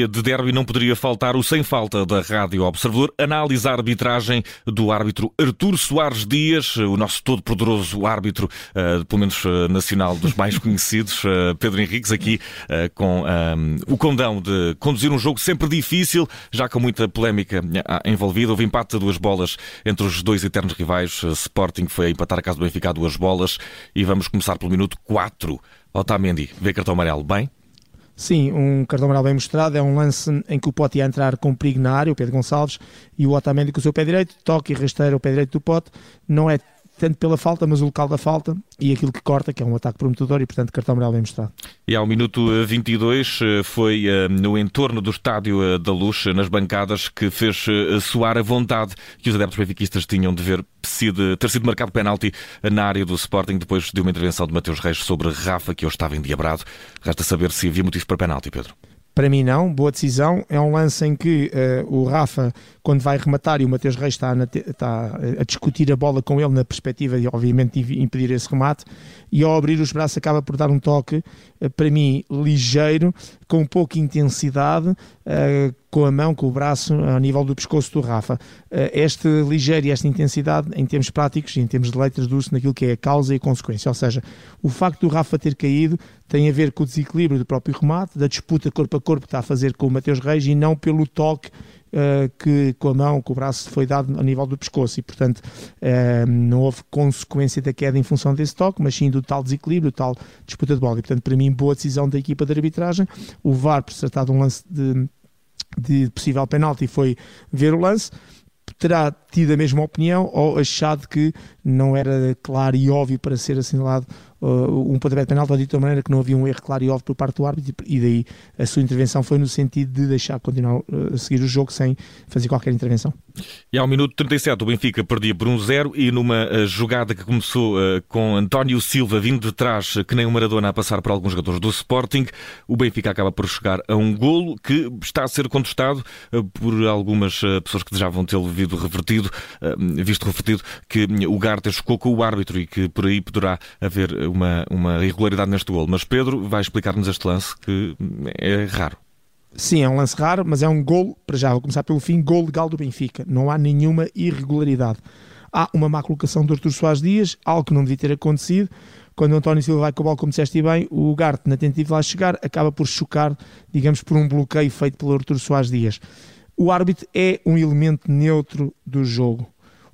dia de derby não poderia faltar o sem falta da Rádio Observador. Análise a arbitragem do árbitro Artur Soares Dias, o nosso todo-poderoso árbitro, uh, pelo menos uh, nacional, dos mais conhecidos, uh, Pedro Henriques, aqui com o condão de conduzir um jogo sempre difícil, já com muita polémica envolvida. Houve empate a duas bolas entre os dois eternos rivais. Sporting foi a empatar a casa do Benfica a duas bolas e vamos começar pelo minuto 4. Otamendi, vê cartão amarelo, bem? Sim, um cartão amarelo bem mostrado. É um lance em que o Pote ia entrar com perigo na área, o Pedro Gonçalves, e o Otamendi com o seu pé direito, toque e rasteira o pé direito do Pote. Não é tanto pela falta, mas o local da falta e aquilo que corta, que é um ataque prometedor e, portanto, cartão amarelo bem mostrado. E ao minuto 22 eh, foi eh, no entorno do Estádio eh, da Luz, nas bancadas, que fez soar a vontade que os adeptos benfiquistas tinham de ver ter sido marcado penalti na área do Sporting depois de uma intervenção de Mateus Reis sobre Rafa, que hoje estava endiabrado. Resta saber se havia motivo para penalti, Pedro. Para mim não, boa decisão. É um lance em que uh, o Rafa, quando vai rematar e o Mateus Reis está, está, a discutir a bola com ele na perspectiva de obviamente impedir esse remate, e ao abrir os braços acaba por dar um toque, uh, para mim, ligeiro, com pouca intensidade, uh, com a mão, com o braço, ao nível do pescoço do Rafa. Este ligeiro e esta intensidade, em termos práticos e em termos de letras, dura-se naquilo que é a causa e a consequência. Ou seja, o facto do Rafa ter caído tem a ver com o desequilíbrio do próprio remate, da disputa corpo a corpo que está a fazer com o Mateus Reis e não pelo toque que com a mão, com o braço foi dado a nível do pescoço. E portanto uh, não houve consequência da queda em função desse toque, mas sim do tal desequilíbrio, do tal disputa de bola. E portanto para mim boa decisão da equipa de arbitragem, o VAR por se tratar de um lance de, de possível penalti foi ver o lance. Terá tido a mesma opinião ou achado que não era claro e óbvio para ser assinalado uh, um pontapé de penalti, de maneira que não havia um erro claro e óbvio por parte do árbitro, e daí a sua intervenção foi no sentido de deixar continuar uh, a seguir o jogo sem fazer qualquer intervenção. E ao minuto 37 o Benfica perdia por 1-0 um e numa uh, jogada que começou uh, com António Silva vindo de trás, que nem o Maradona a passar por alguns jogadores do Sporting, o Benfica acaba por chegar a um golo que está a ser contestado por algumas pessoas que desejavam tê-lo revertido, visto revertido, que o Garta chocou com o árbitro e que por aí poderá haver uma, uma irregularidade neste golo. Mas Pedro vai explicar-nos este lance que é raro. Sim, é um lance raro, mas é um gol, para já, vou começar pelo fim, gol legal do Benfica. Não há nenhuma irregularidade. Há uma má colocação do Artur Soares Dias, algo que não devia ter acontecido. Quando o António Silva vai com a bola, como disseste bem, o Garte, na tentativa de lá chegar, acaba por chocar, digamos, por um bloqueio feito pelo Artur Soares Dias. O árbitro é um elemento neutro do jogo,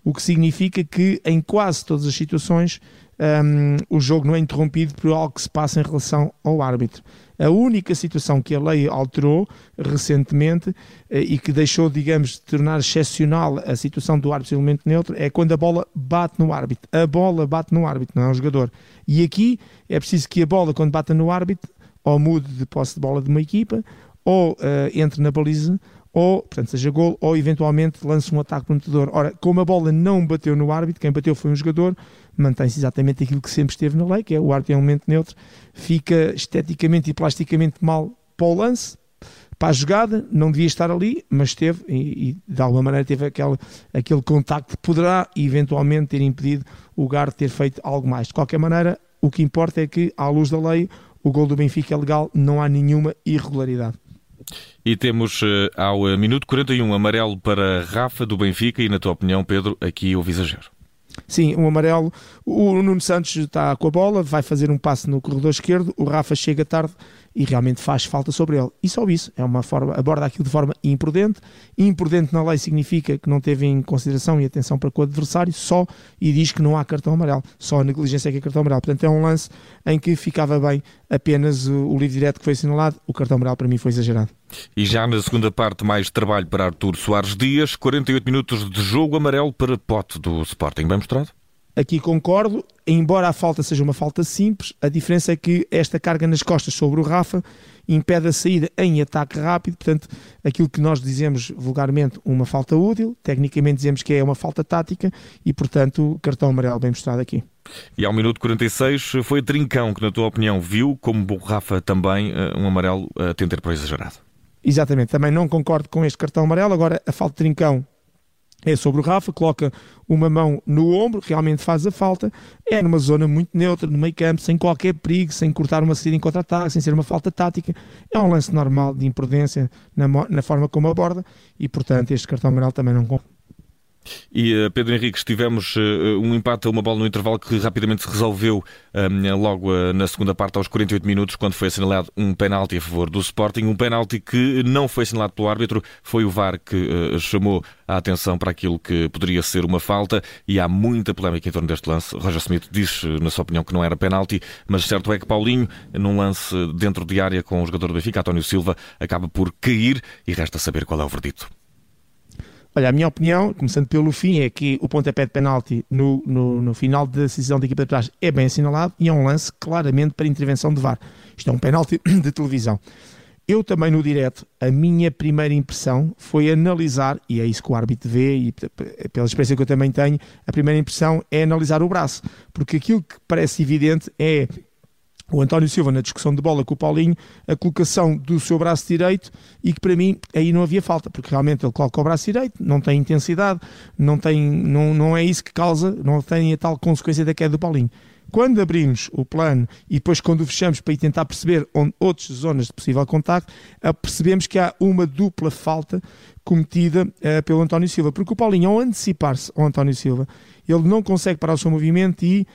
o que significa que em quase todas as situações um, o jogo não é interrompido por algo que se passa em relação ao árbitro. A única situação que a lei alterou recentemente eh, e que deixou, digamos, de tornar excepcional a situação do árbitro elemento neutro é quando a bola bate no árbitro. A bola bate no árbitro, não é o jogador. E aqui é preciso que a bola, quando bata no árbitro, ou mude de posse de bola de uma equipa, ou uh, entre na baliza, ou, portanto, seja gol, ou eventualmente lance um ataque prometedor. Ora, como a bola não bateu no árbitro, quem bateu foi um jogador, mantém-se exatamente aquilo que sempre esteve na lei, que é o árbitro um elemento neutro, fica esteticamente e plasticamente mal para o lance, para a jogada, não devia estar ali, mas esteve e, e de alguma maneira teve aquele, aquele contacto que poderá eventualmente ter impedido o Gar de ter feito algo mais. De qualquer maneira, o que importa é que, à luz da lei, o gol do Benfica é legal, não há nenhuma irregularidade. E temos uh, ao uh, minuto 41 amarelo para Rafa do Benfica e, na tua opinião, Pedro, aqui houve exagero. Sim, um amarelo. O Nuno Santos está com a bola, vai fazer um passe no corredor esquerdo, o Rafa chega tarde e realmente faz falta sobre ele. E só isso, é uma forma, aborda aquilo de forma imprudente. Imprudente na lei significa que não teve em consideração e atenção para com o adversário, só e diz que não há cartão amarelo. Só a negligência é que é cartão amarelo. Portanto, é um lance em que ficava bem apenas o, o livre direto que foi assinalado. O cartão amarelo para mim foi exagerado. E já na segunda parte, mais trabalho para Artur Soares Dias. 48 minutos de jogo amarelo para Pote do Sporting. Bem mostrado? Aqui concordo, embora a falta seja uma falta simples, a diferença é que esta carga nas costas sobre o Rafa impede a saída em ataque rápido, portanto, aquilo que nós dizemos vulgarmente uma falta útil, tecnicamente dizemos que é uma falta tática e, portanto, cartão amarelo bem mostrado aqui. E ao minuto 46 foi Trincão que, na tua opinião, viu, como o Rafa também, eh, um amarelo a tentar para exagerado. Exatamente, também não concordo com este cartão amarelo. Agora, a falta de Trincão é sobre o Rafa, coloca uma mão no ombro, realmente faz a falta, é numa zona muito neutra, no meio campo, sem qualquer perigo, sem cortar uma saída em contra-ataque, sem ser uma falta tática, é um lance normal de imprudência na, na forma como aborda e, portanto, este cartão amarelo também não conta. E uh, Pedro Henrique, tivemos uh, um empate a uma bola no intervalo que rapidamente se resolveu uh, logo na segunda parte, aos 48 minutos, quando foi assinalado um penalti a favor do Sporting. Um penalti que não foi assinalado pelo árbitro, foi o VAR que chamou a atenção para aquilo que poderia ser uma falta. E há muita polémica em torno deste lance. Roger Smith diz, na sua opinião, que não era penalti, mas certo é que Paulinho, num lance dentro de área com o jogador do Benfica, António Silva, acaba por cair e resta saber qual é o verdito. Olha, a minha opinião, começando pelo fim, é que o pontapé de penalti no, no, no final da decisão da equipa de trás é bem assinalado e é um lance claramente para intervenção de VAR. Isto é um penalti de televisão. Eu também no direto, a minha primeira impressão foi analisar, e é isso que o árbitro vê, e pela experiência que eu também tenho, a primeira impressão é analisar o braço, porque aquilo que parece evidente é o António Silva na discussão de bola com o Paulinho, a colocação do seu braço direito e que para mim aí não havia falta, porque realmente ele coloca o braço direito, não tem intensidade, não, tem, não, não é isso que causa, não tem a tal consequência da queda do Paulinho. Quando abrimos o plano e depois quando o fechamos para ir tentar perceber onde, outras zonas de possível contacto, percebemos que há uma dupla falta cometida uh, pelo António Silva, porque o Paulinho ao antecipar-se ao António Silva, ele não consegue parar o seu movimento e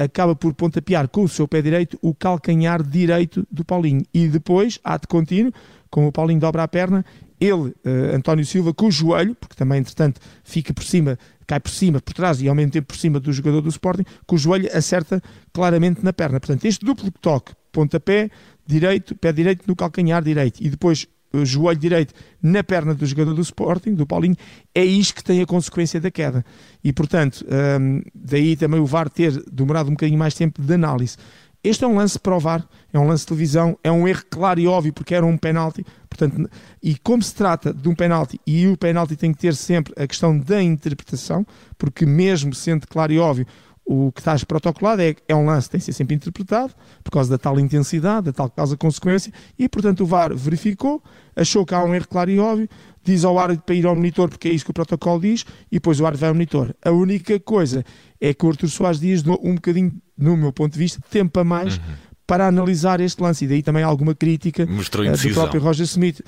acaba por pontapear com o seu pé direito o calcanhar direito do Paulinho. E depois, ato contínuo, como o Paulinho dobra a perna, ele, uh, António Silva, com o joelho, porque também, entretanto, fica por cima, cai por cima, por trás e ao mesmo tempo por cima do jogador do Sporting, com o joelho acerta claramente na perna. Portanto, este duplo toque, pontapé direito, pé direito no calcanhar direito e depois joelho direito na perna do jogador do Sporting, do Paulinho, é isto que tem a consequência da queda. E, portanto, um, daí também o VAR ter demorado um bocadinho mais tempo de análise. Este é um lance para o VAR, é um lance de televisão, é um erro claro e óbvio porque era um penalti. Portanto, e como se trata de um penalti, e o penalti tem que ter sempre a questão da interpretação, porque mesmo sendo claro e óbvio, o que está protocolado é, é um lance que tem que ser sempre interpretado por causa da tal intensidade, da tal causa-consequência, e portanto o VAR verificou, achou que há um erro claro e óbvio, diz ao árbitro para ir ao monitor, porque é isso que o protocolo diz, e depois o árbitro vai ao monitor. A única coisa é que o Artur Soares Dias deu um bocadinho, no meu ponto de vista, tempo a mais uhum. para analisar este lance, e daí também alguma crítica uh, do próprio Roger Smith.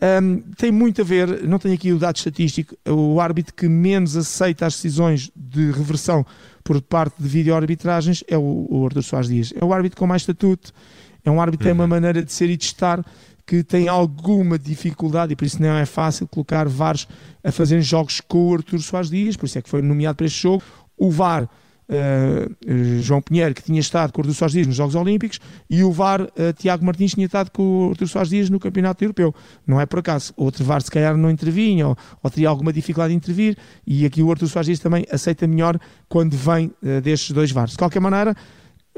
Um, tem muito a ver, não tenho aqui o dado estatístico, o árbitro que menos aceita as decisões de reversão por parte de vídeo-arbitragens é o, o Arthur Soares Dias. É o árbitro com mais estatuto, é um árbitro que uhum. tem uma uhum. maneira de ser e de estar que tem alguma dificuldade e por isso não é fácil colocar VARs a fazer jogos com o Arthur Soares Dias, por isso é que foi nomeado para este jogo. O VAR uh, João Pinheiro, que tinha estado com o Artur Soares Dias nos Jogos Olímpicos, e o VAR uh, Tiago Martins tinha estado com o Artur Soares Dias no Campeonato Europeu. Não é por acaso. Outro VAR se calhar não intervinha ou, ou teria alguma dificuldade em intervir, e aqui o Artur Soares Dias também aceita melhor quando vem uh, destes dois VARs. De qualquer maneira,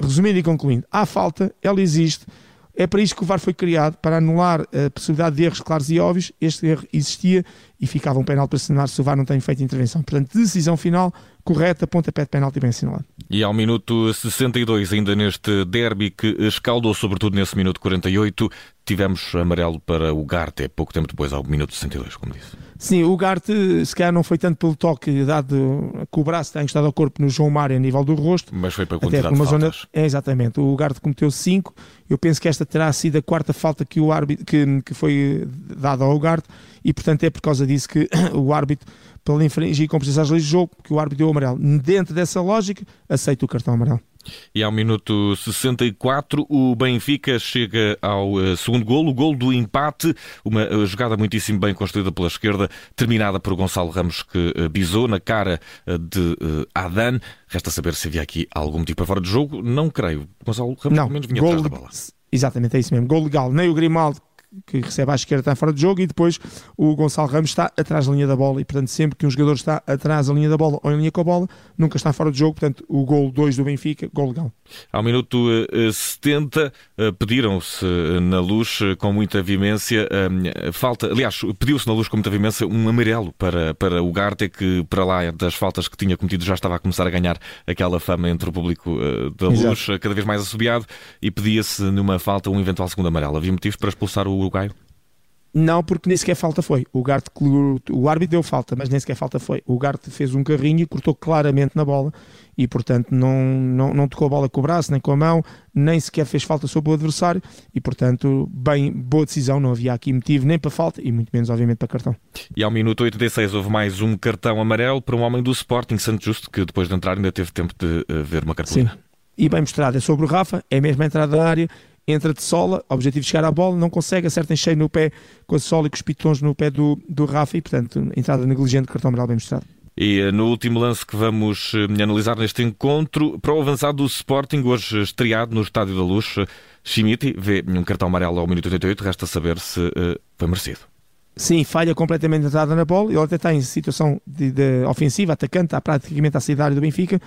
resumindo e concluindo, há falta, ela existe, é para isso que o VAR foi criado, para anular a possibilidade de erros claros e óbvios. Este erro existia e ficava um penal para assinar se o VAR não tem feito intervenção. Portanto, decisão final correta, pontapé de penalti bem assinalado. E ao minuto 62, ainda neste derby que escaldou, sobretudo nesse minuto 48, tivemos amarelo para o Garte, pouco tempo depois, ao minuto 62, como disse. Sim, o Garte, se calhar não foi tanto pelo toque dado com o braço está encostado ao corpo no João Mário a nível do rosto. Mas foi para a quantidade de zona... É, exatamente. O Garte cometeu 5. Eu penso que esta terá sido a quarta falta que, o árbitro, que, que foi dada ao Garte e, portanto, é por causa disso que o árbitro pela infringir compensações de leis de jogo, que o árbitro deu o amarelo. Dentro dessa lógica, aceita o cartão amarelo. E ao minuto 64, o Benfica chega ao uh, segundo golo, o golo do empate, uma uh, jogada muitíssimo bem construída pela esquerda, terminada por Gonçalo Ramos, que uh, bisou na cara de Adan. Resta saber se havia aqui algum tipo de fora de jogo. Não creio. Gonçalo Ramos, Não, pelo menos, vinha gol, atrás da bola. Exatamente, é isso mesmo. Gol legal. Nem o Grimaldo que recebe à esquerda está fora de jogo e depois o Gonçalo Ramos está atrás da linha da bola e portanto sempre que um jogador está atrás da linha da bola ou em linha com a bola nunca está fora de jogo, portanto o gol 2 do Benfica, gol legal. Ao minuto 70 eh, eh, pediram-se eh, na luz com muita vimência falta, aliás pediu-se na luz com muita vimência um amarelo para, para o Garte que para lá das faltas que tinha cometido já estava a começar a ganhar aquela fama entre o público da luz Exato. cada vez mais assobiado e pedia-se numa falta um eventual segundo amarelo. Havia motivos para expulsar o uruguaio? Não, porque nem sequer falta foi. O Garte, o árbitro deu falta, mas nem sequer falta foi. O Garte fez um carrinho e cortou claramente na bola e, portanto, não, não, não tocou a bola com o braço, nem com a mão, nem sequer fez falta sobre o adversário e, portanto, bem, boa decisão. Não havia aqui motivo nem para falta e muito menos, obviamente, para cartão. E ao minuto 86 houve mais um cartão amarelo para um homem do Sporting, Santo Justo, que depois de entrar ainda teve tempo de uh, ver uma cartolina. Sim. E bem mostrado, é sobre o Rafa, é mesmo a entrada da área, entra de sola, objetivo de chegar à bola, não consegue, acerta em cheio no pé com a sola e com os pitons no pé do, do Rafa e, portanto, entrada negligente, cartão amarelo bem mostrado. E eh, no último lance que vamos eh, analisar neste encontro, para o avançado do Sporting, hoje estreado no Estádio da Luz, Schmidt vê um cartão amarelo ao minuto 88, resta saber se uh, foi merecido. Sim, falha completamente a entrada na bola, ele até está em situação de, de ofensiva, atacante, está praticamente à saída do Benfica,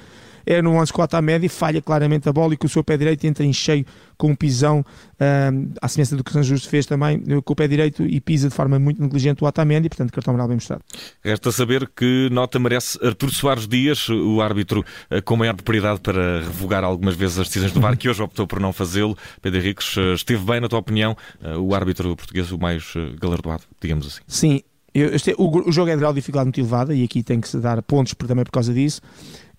é no lance cota à média, falha claramente a bola e com o seu pé direito entra em cheio com um pisão, um, à semelhança do que o São Justo fez também, com o pé direito e pisa de forma muito negligente o Otamendi, portanto cartão amarelo bem mostrado. Resta saber que nota merece Artur Soares Dias, o árbitro eh, com maior propriedade para revogar algumas vezes as decisões do VAR, que hoje optou por não fazê-lo. Pedro Henriques, eh, esteve bem na tua opinião, eh, o árbitro português o mais galardoado, digamos assim. Sim, eu, este, o, o, jogo é de grau de dificuldade muito elevada e aqui tem que se dar pontos por, também por causa disso.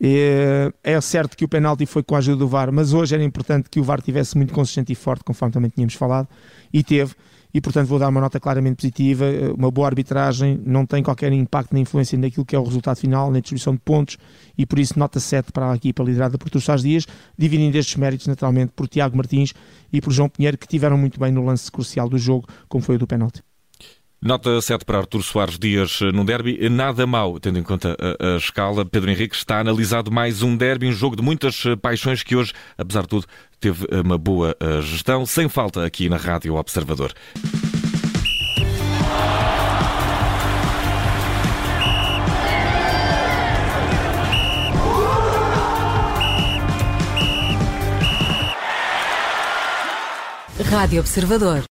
É, é certo que o penalti foi com a ajuda do VAR, mas hoje era importante que o VAR tivesse muito consistente e forte, conforme também tínhamos falado, e teve. E portanto vou dar uma nota claramente positiva. Uma boa arbitragem não tem qualquer impacto nem influência naquilo que é o resultado final, na distribuição de pontos, e por isso nota 7 para a equipa liderada por Tussás Dias, dividindo estes méritos naturalmente por Tiago Martins e por João Pinheiro, que tiveram muito bem no lance crucial do jogo, como foi o do penalti. Nota 7 para Artur Soares Dias eh, num derby, nada mau, tendo em conta a, a, escala. Pedro Henrique está analisado mais um derby, um jogo de muitas eh, paixões que hoje, apesar de tudo, teve eh, uma boa gestão, sem falta aqui na Rádio Observador. Rádio Observador.